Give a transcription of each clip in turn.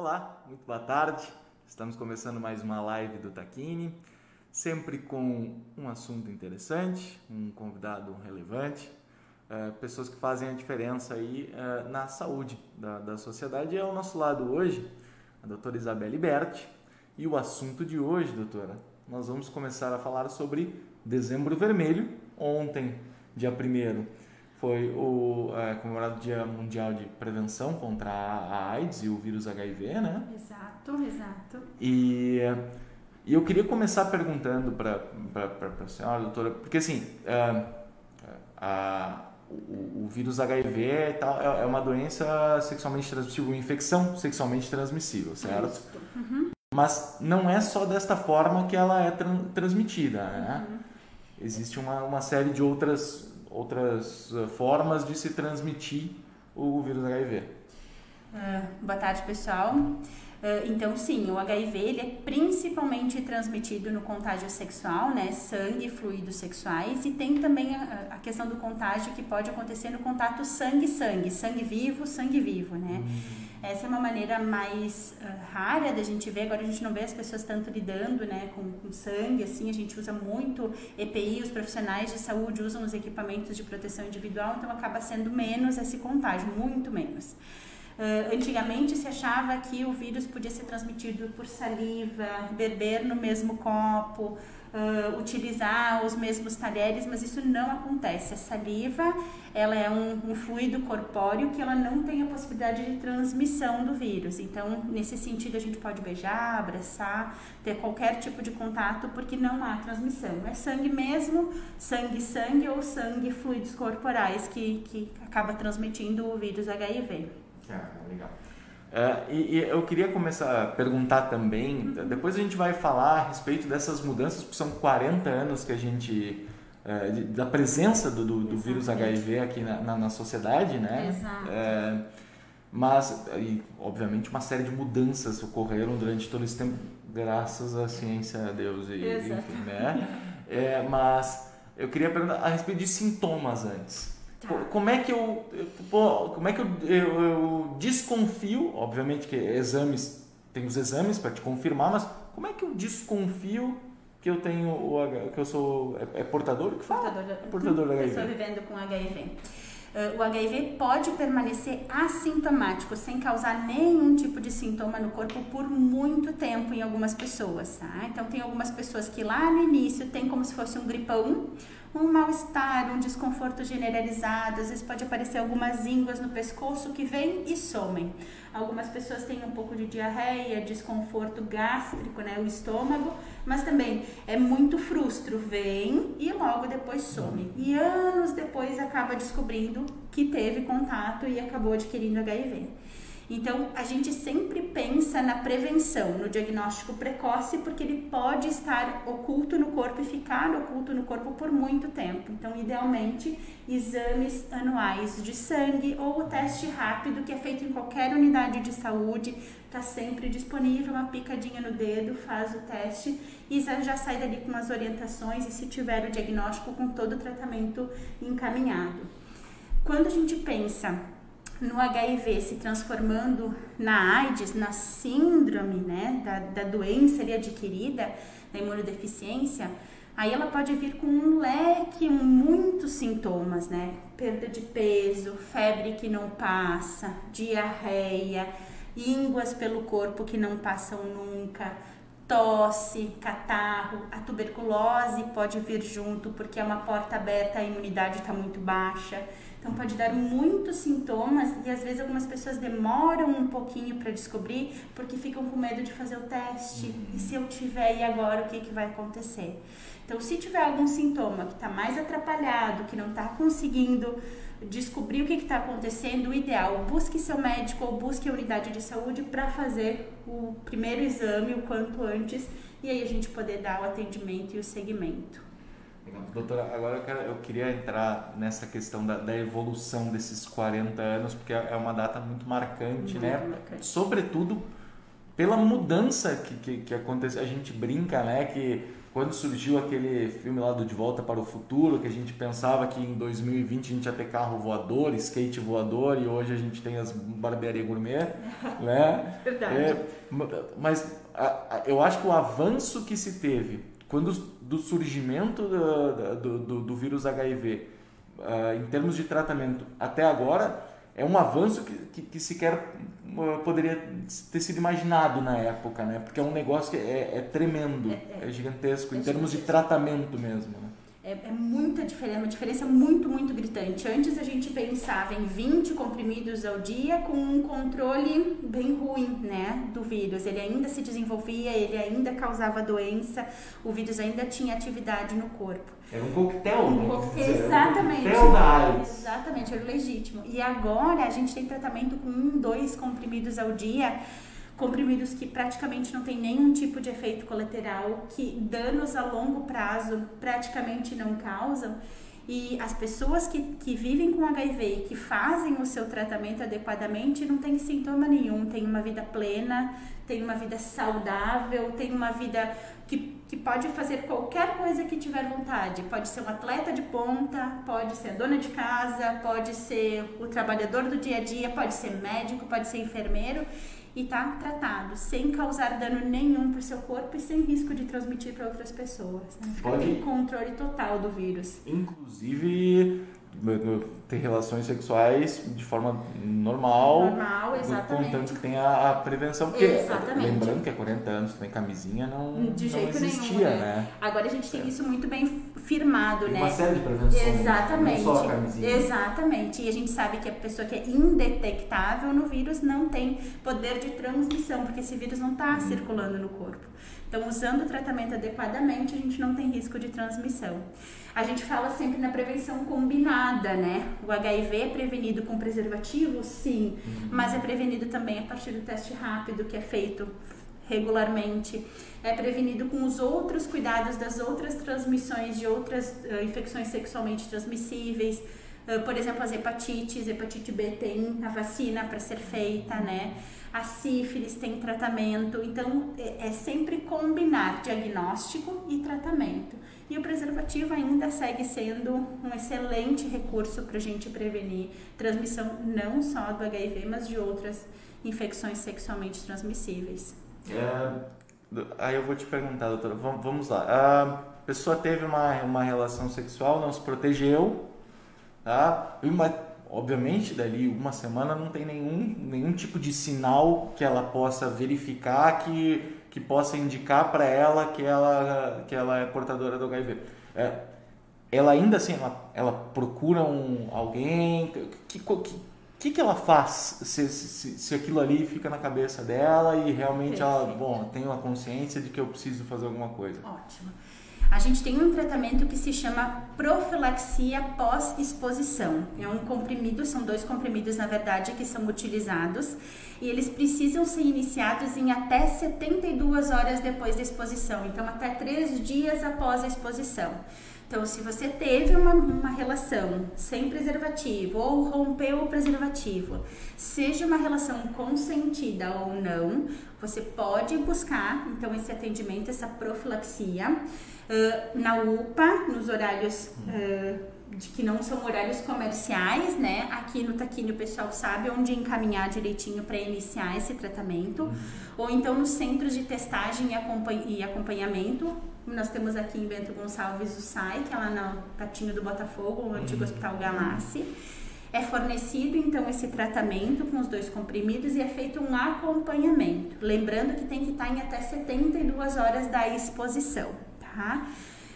Olá, muito boa tarde. Estamos começando mais uma live do Taquini, sempre com um assunto interessante, um convidado relevante, uh, pessoas que fazem a diferença aí uh, na saúde da, da sociedade. E ao nosso lado hoje, a doutora Isabelle Berti. E o assunto de hoje, doutora, nós vamos começar a falar sobre Dezembro Vermelho. Ontem, dia 1 foi o é, comemorado Dia Mundial de Prevenção contra a AIDS e o vírus HIV, né? Exato, exato. E, e eu queria começar perguntando para a senhora, doutora, porque assim, é, a, o, o, vírus HIV e tal, é, é, uma doença sexualmente transmissível, uma infecção sexualmente transmissível, certo? Uhum. Mas não é só desta forma que ela é transmitida, né? Uhum. Existe uma, uma série de outras outras eh, formas de se transmitir o vírus HIV. Uh, ah, boa tarde, pessoal. Uh, então, sim, o HIV ele é principalmente transmitido no contágio sexual, né? Sangue e fluidos sexuais. E tem também a, a questão do contágio que pode acontecer no contato sangue-sangue, sangue vivo, sangue vivo, né? Uhum. Essa é uma maneira mais uh, rara da gente ver. Agora a gente não vê as pessoas tanto lidando né, com, com sangue, assim, a gente usa muito EPI, os profissionais de saúde usam os equipamentos de proteção individual, então acaba sendo menos esse contágio, muito menos. Uh, antigamente se achava que o vírus podia ser transmitido por saliva, beber no mesmo copo, uh, utilizar os mesmos talheres, mas isso não acontece. A saliva ela é um, um, fluido corpóreo que ela não tem a possibilidade de transmissão do vírus. Então, nesse sentido, a gente pode beijar, abraçar, ter qualquer tipo de contato, porque não há transmissão. É sangue mesmo, sangue-sangue ou sangue fluidos corporais que, que acaba transmitindo o vírus HIV. Ah, legal. É, e, e, eu queria começar a perguntar também, depois a gente vai falar a respeito dessas mudanças, porque são 40 anos que a gente. É, de, da presença do, do, do vírus HIV aqui na, na, na sociedade, né? Exato. É, mas, e, obviamente, uma série de mudanças ocorreram durante todo esse tempo, graças à ciência, a Deus e Exato. enfim, né? É, mas eu queria perguntar a respeito de sintomas antes. Tá. Como é que eu, como é que eu, eu, eu, desconfio, obviamente que exames, tem os exames para te confirmar, mas como é que eu desconfio que eu tenho o que eu sou é, é portador que fala? Portador, é portador do HIV. Pessoa vivendo com HIV. Uh, o HIV pode permanecer assintomático, sem causar nenhum tipo de sintoma no corpo por muito tempo em algumas pessoas, tá? Então, tem algumas pessoas que lá no início tem como se fosse um gripão, um mal-estar, um desconforto generalizado, às vezes pode aparecer algumas ínguas no pescoço que vêm e somem. Algumas pessoas têm um pouco de diarreia, desconforto gástrico, né, o estômago, mas também é muito frustro, vem e logo depois some. E anos depois acaba descobrindo que teve contato e acabou adquirindo HIV. Então, a gente sempre pensa na prevenção, no diagnóstico precoce, porque ele pode estar oculto no corpo e ficar oculto no corpo por muito tempo. Então, idealmente, exames anuais de sangue ou o teste rápido que é feito em qualquer unidade de saúde, está sempre disponível, uma picadinha no dedo, faz o teste e já sai dali com as orientações e se tiver o diagnóstico com todo o tratamento encaminhado. Quando a gente pensa no HIV se transformando na AIDS, na síndrome né, da, da doença ali adquirida, da imunodeficiência, aí ela pode vir com um leque, muitos sintomas, né? Perda de peso, febre que não passa, diarreia, ínguas pelo corpo que não passam nunca, tosse, catarro, a tuberculose pode vir junto porque é uma porta aberta, a imunidade está muito baixa. Então pode dar muitos sintomas e às vezes algumas pessoas demoram um pouquinho para descobrir porque ficam com medo de fazer o teste. E se eu tiver e agora o que, que vai acontecer? Então se tiver algum sintoma que está mais atrapalhado, que não está conseguindo descobrir o que está acontecendo, o ideal, busque seu médico ou busque a unidade de saúde para fazer o primeiro exame o quanto antes e aí a gente poder dar o atendimento e o segmento. Doutora, agora eu, quero, eu, queria entrar nessa questão da, da, evolução desses 40 anos, porque é uma data muito marcante, muito né? Marcante. Sobretudo pela mudança que, que, que aconteceu. A gente brinca, né, que quando surgiu aquele filme lá do De Volta para o Futuro, que a gente pensava que em 2020 a gente ia ter carro voador, skate voador, e hoje a gente tem as barbearia gourmet, né? Verdade. É, mas a, a, eu acho que o avanço que se teve quando do surgimento do, do, do, do vírus HIV, uh, ah, em termos de tratamento até agora, é um avanço que, que, que, sequer uh, poderia ter sido imaginado na época, né? Porque é um negócio que é, é tremendo, é, é, é gigantesco, é em termos de tratamento mesmo. Né? É, é, muita diferença, uma diferença muito, muito gritante. Antes a gente pensava em 20 comprimidos ao dia com um controle bem ruim, né, do vírus. Ele ainda se desenvolvia, ele ainda causava doença, o vírus ainda tinha atividade no corpo. Era um coquetel, um né? coquetel exatamente. Um coquetel da AIDS. Exatamente, era legítimo. E agora a gente tem tratamento com um, dois comprimidos ao dia comprimidos que praticamente não tem nenhum tipo de efeito colateral, que danos a longo prazo praticamente não causam. E as pessoas que, que vivem com HIV e que fazem o seu tratamento adequadamente não tem sintoma nenhum, tem uma vida plena, tem uma vida saudável, tem uma vida que, que pode fazer qualquer coisa que tiver vontade. Pode ser um atleta de ponta, pode ser dona de casa, pode ser o trabalhador do dia a dia, pode ser médico, pode ser enfermeiro e está tratado, sem causar dano nenhum para o seu corpo e sem risco de transmitir para outras pessoas. Né? Pode... controle total do vírus. Inclusive ter relações sexuais de forma normal. Normal, exatamente. Contanto que tenha a prevenção. Porque, exatamente. lembrando que há 40 anos tem camisinha, não, de jeito não existia, nenhum, né? né? Agora a gente tem é. isso muito bem firmado, tem né? Uma série de prevenções. Exatamente. Não só a camisinha. Exatamente. E a gente sabe que a pessoa que é indetectável no vírus não tem poder de transmissão, porque esse vírus não está uhum. circulando no corpo. Então, usando o tratamento adequadamente, a gente não tem risco de transmissão. A gente fala sempre na prevenção combinada, né? O HIV é prevenido com preservativo? Sim, uhum. mas é prevenido também a partir do teste rápido que é feito regularmente. É prevenido com os outros cuidados das outras transmissões de outras uh, infecções sexualmente transmissíveis. Uh, por exemplo, as hepatites, hepatite B tem a vacina para ser feita, né? A sífilis tem tratamento, então é, é sempre combinar diagnóstico e tratamento. E o preservativo ainda segue sendo um excelente recurso para a gente prevenir transmissão não só do HIV, mas de outras infecções sexualmente transmissíveis. É, aí eu vou te perguntar, doutora, vamos lá. A pessoa teve uma, uma relação sexual, não se protegeu, tá? Uma, obviamente, dali uma semana não tem nenhum, nenhum tipo de sinal que ela possa verificar que que possa indicar para ela que ela que ela é portadora do HIV. É, ela ainda assim ela, ela procura um alguém que, que, que, que ela faz se, se, se aquilo ali fica na cabeça dela e realmente Perfeito. ela bom tem uma consciência de que eu preciso fazer alguma coisa. Ótimo. A gente tem um tratamento que se chama profilaxia pós-exposição. É um comprimido, são dois comprimidos na verdade que são utilizados e eles precisam ser iniciados em até 72 horas depois da exposição, então até três dias após a exposição. Então, se você teve uma, uma relação sem preservativo ou rompeu o preservativo, seja uma relação consentida ou não, você pode buscar então esse atendimento, essa profilaxia uh, na UPA, nos horários uh, de que não são horários comerciais, né? Aqui no Taquini o pessoal sabe onde encaminhar direitinho para iniciar esse tratamento, uhum. ou então nos centros de testagem e acompanhamento. Nós temos aqui em Bento Gonçalves o SAI, que é lá no Patinho do Botafogo, o antigo uhum. Hospital Galassi. É fornecido então esse tratamento com os dois comprimidos e é feito um acompanhamento. Lembrando que tem que estar em até 72 horas da exposição, tá?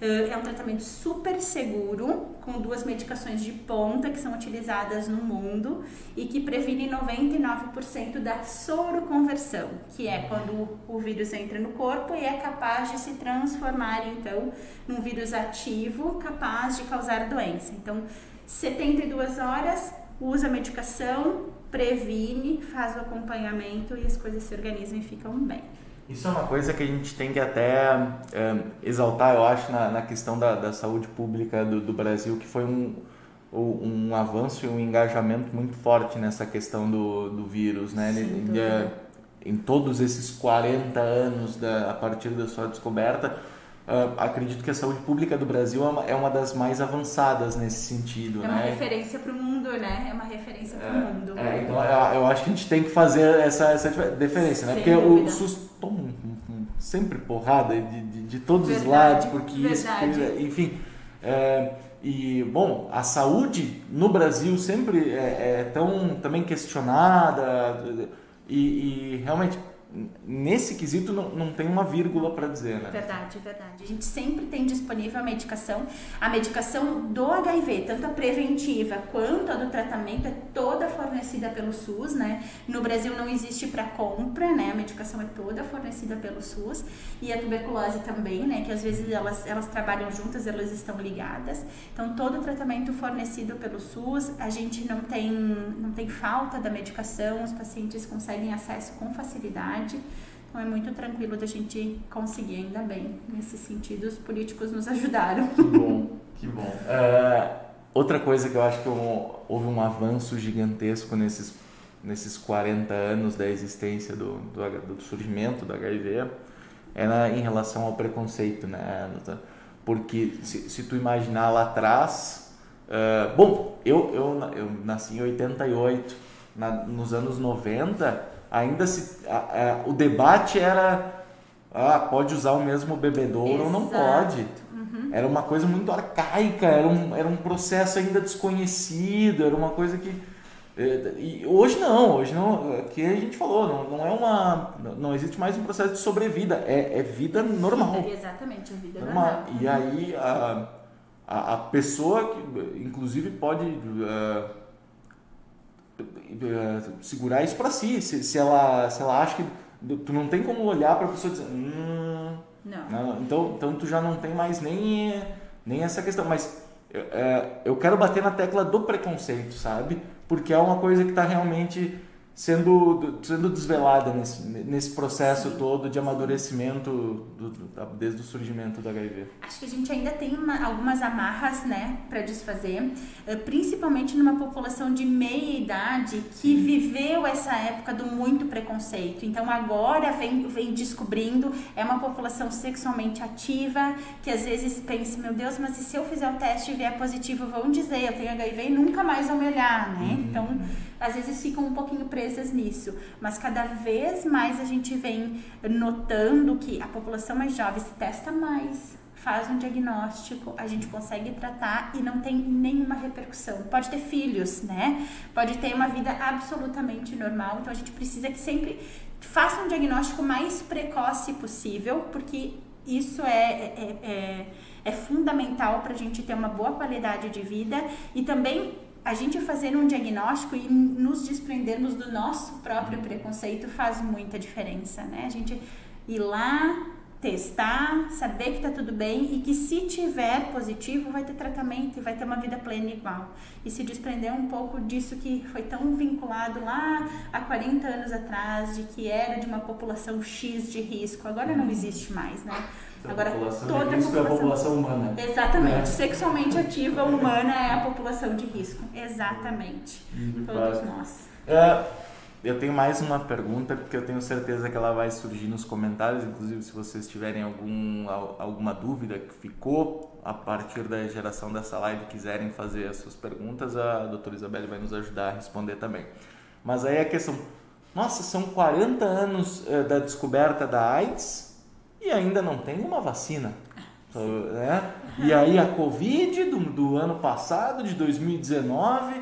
Eh, é um tratamento super seguro, com duas medicações de ponta que são utilizadas no mundo e que previne 99% da soroconversão, que é quando o vírus entra no corpo e é capaz de se transformar então num vírus ativo capaz de causar doença. Então, 72 horas, usa a medicação, previne, faz o acompanhamento e as coisas se organizam e ficam bem. Isso é uma coisa que a gente tem que até é, exaltar, eu acho, na, na questão da, da saúde pública do, do Brasil, que foi um, um avanço e um engajamento muito forte nessa questão do, do vírus, né? Sim, é, em todos esses 40 anos da, a partir da sua descoberta, Uh, acredito que a saúde pública do Brasil é uma, é uma das mais avançadas nesse sentido. É uma né? referência para o mundo, né? É uma referência para o é, mundo. É, então eu, eu, acho que a gente tem que fazer essa, essa diferença, né? Porque dúvida. o SUS sempre porrada de, de, de todos verdade, os lados, porque verdade. isso, enfim. É, e, bom, a saúde no Brasil sempre é, é tão também questionada e, e realmente nesse quesito não, não tem uma vírgula para dizer, né? Verdade, verdade. A gente sempre tem disponível a medicação. A medicação do HIV, tanto a preventiva quanto a do tratamento, é toda fornecida pelo SUS, né? No Brasil não existe para compra, né? A medicação é toda fornecida pelo SUS. E a tuberculose também, né? Que às vezes elas, elas trabalham juntas, elas estão ligadas. Então, todo o tratamento fornecido pelo SUS, a gente não tem, não tem falta da medicação, os pacientes conseguem acesso com facilidade verdade. Então é muito tranquilo da gente conseguir, ainda bem. Nesse sentido, os políticos nos ajudaram. Que bom, que bom. Uh, outra coisa que eu acho que houve um avanço gigantesco nesses, nesses 40 anos da existência do, do, do surgimento do HIV era em relação ao preconceito, né? Porque se, se tu imaginar lá atrás, uh, bom, eu, eu, eu nasci em 88, na, nos anos 90 ainda se a, a, o debate era ah, pode usar o mesmo bebedouro Exato. ou não pode. Uhum. Era uma coisa muito arcaica, era um, era um processo ainda desconhecido, era uma coisa que eh, e hoje não, hoje não, que a gente falou, não, não é uma, não existe mais um processo de sobrevida, é, é vida normal. exatamente, é vida normal. normal. E aí a, a, a, pessoa que, inclusive, pode uh, segurar isso para si. Se, se, ela, se ela acha que tu não tem como olhar para a pessoa e dizer, hum, não. não. Então, então tu já não tem mais nem, nem essa questão. Mas é, eu quero bater na tecla do preconceito, sabe? Porque é uma coisa que está realmente sendo, sendo desvelada nesse, nesse processo Sim. todo de amadurecimento do, do, desde o surgimento do HIV? Acho que a gente ainda tem uma, algumas amarras né, para desfazer, eh, principalmente numa população de meia idade que Sim. viveu essa época do muito preconceito. Então agora vem, vem descobrindo, é uma população sexualmente ativa, que às vezes pensa, meu Deus, mas e se eu fizer o teste e vier positivo, vão dizer, eu tenho HIV e nunca mais vão me olhar, né? Uhum. Então às vezes ficam um pouquinho presas nisso, mas cada vez mais a gente vem notando que a população mais jovem se testa mais, faz um diagnóstico, a gente consegue tratar e não tem nenhuma repercussão. Pode ter filhos, né? Pode ter uma vida absolutamente normal, então a gente precisa que sempre faça um diagnóstico mais precoce possível, porque isso é, é, é, é fundamental para a gente ter uma boa qualidade de vida e também a gente fazer um diagnóstico e nos desprendermos do nosso próprio preconceito faz muita diferença, né? A gente ir lá, testar, saber que tá tudo bem e que se tiver positivo vai ter tratamento e vai ter uma vida plena igual. E se desprender um pouco disso que foi tão vinculado lá há 40 anos atrás, de que era de uma população X de risco, agora não existe mais, né? Agora, toda a população, é a população humana. Exatamente. Né? Sexualmente ativa humana é a população de risco. Exatamente. Uhum, Todos nós. É, eu tenho mais uma pergunta, porque eu tenho certeza que ela vai surgir nos comentários. Inclusive, se vocês tiverem algum, alguma dúvida que ficou a partir da geração dessa live e quiserem fazer as suas perguntas, a doutora Isabelle vai nos ajudar a responder também. Mas aí a questão: nossa, são 40 anos uh, da descoberta da AIDS e ainda não tem uma vacina. Né? E aí a Covid do, do ano passado, de 2019,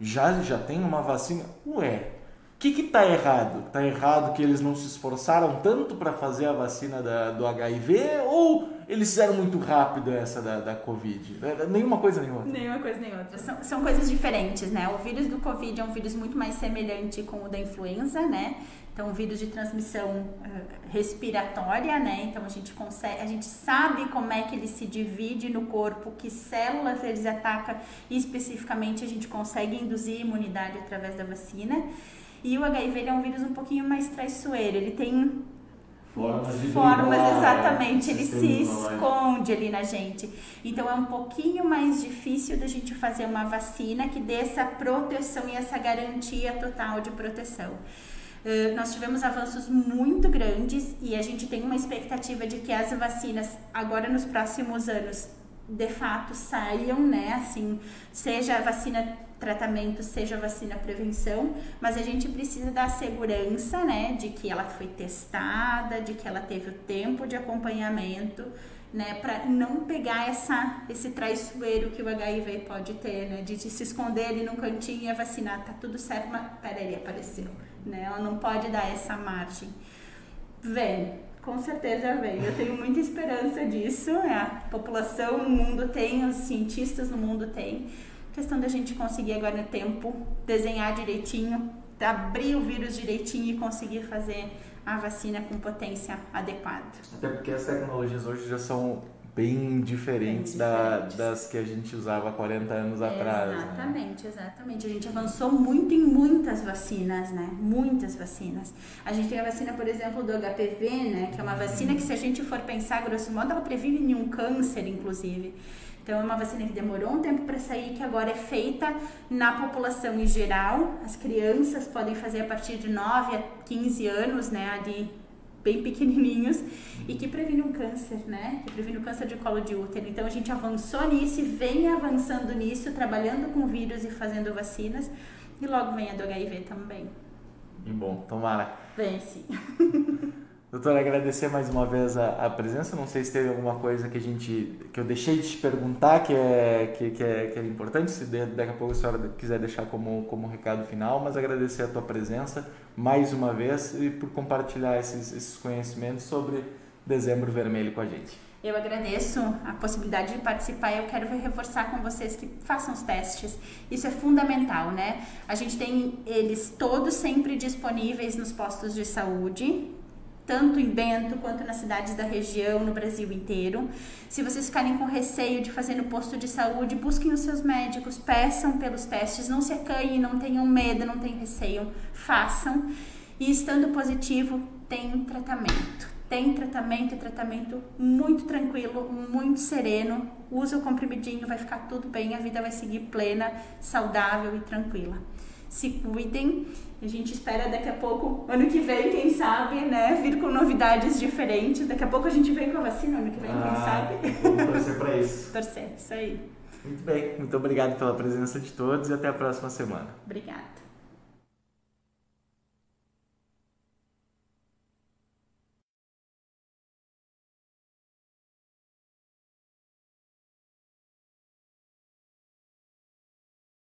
já, já tem uma vacina. Ué, o que está errado? Está errado que eles não se esforçaram tanto para fazer a vacina da, do HIV ou eles fizeram muito rápido essa da, da Covid? Nenhuma coisa nem outra. Nenhuma coisa nem outra. São, são coisas diferentes, né? O vírus do Covid é um vírus muito mais semelhante com o da influenza, né? Então, vírus de transmissão uh, respiratória, né? Então, a gente consegue, a gente sabe como é que ele se divide no corpo, que células eles atacam e especificamente a gente consegue induzir imunidade através da vacina. E o HIV é um vírus um pouquinho mais traiçoeiro, ele tem formas, de formas exatamente, ele se esconde ali na gente. Então é um pouquinho mais difícil da gente fazer uma vacina que dê essa proteção e essa garantia total de proteção. Uh, nós tivemos avanços muito grandes e a gente tem uma expectativa de que as vacinas, agora nos próximos anos, de fato saiam, né? Assim, seja a vacina tratamento, seja vacina prevenção, mas a gente precisa da segurança, né, de que ela foi testada, de que ela teve o tempo de acompanhamento, né, para não pegar essa esse traiçoeiro que o HIV pode ter, né, de, de se esconder ali num cantinho e vacinar, tá tudo certo, mas peraí, apareceu, né? Ela não pode dar essa margem. Vem, com certeza vem. Eu tenho muita esperança disso. É, a população no mundo tem, os cientistas no mundo têm. Questão da gente conseguir agora no tempo desenhar direitinho, abrir o vírus direitinho e conseguir fazer a vacina com potência adequada. Até porque as tecnologias hoje já são bem diferentes, bem diferentes. Da, das que a gente usava 40 anos atrás. Né? Exatamente, né? exatamente. A gente avançou muito em muitas vacinas, né? Muitas vacinas. A gente tem a vacina, por exemplo, do HPV, né? Que é uma vacina que, se a gente for pensar, grosso modo, ela previne nenhum câncer, inclusive. Então, é uma vacina que demorou um tempo para sair, que agora é feita na população em geral. As crianças podem fazer a partir de 9 a 15 anos, né? Ali bem pequenininhos e que previne um câncer, né? Que previne o câncer de colo de útero. Então a gente avançou nisso e vem avançando nisso, trabalhando com vírus e fazendo vacinas. E logo vem a do HIV também. E bom, tomara. Vem sim. Doutora, agradecer mais uma vez a, a, presença. Não sei se teve alguma coisa que a gente que eu deixei de te perguntar que é que, que é, que é importante. Se de, daqui a pouco a senhora quiser deixar como como recado final, mas agradecer a tua presença mais uma vez e por compartilhar esses, esses conhecimentos sobre Dezembro Vermelho com a gente. Eu agradeço a possibilidade de participar eu quero reforçar com vocês que façam os testes. Isso é fundamental, né? A gente tem eles todos sempre disponíveis nos postos de saúde tanto em Bento quanto nas cidades da região, no Brasil inteiro. Se vocês ficarem com receio de fazer no posto de saúde, busquem os seus médicos, peçam pelos testes, não se acanhem, não tenham medo, não tenham receio, façam. E estando positivo, tem tratamento. Tem tratamento tratamento muito tranquilo, muito sereno. Usa o comprimidinho, vai ficar tudo bem, a vida vai seguir plena, saudável e tranquila. Se cuidem a gente espera daqui a pouco, ano que vem, quem sabe, né, vir com novidades diferentes. Daqui a pouco a gente vem com a vacina, ano que vem, ah, quem sabe. Vamos torcer para isso. torcer, isso aí. Muito bem, muito obrigado pela presença de todos e até a próxima semana. Obrigada.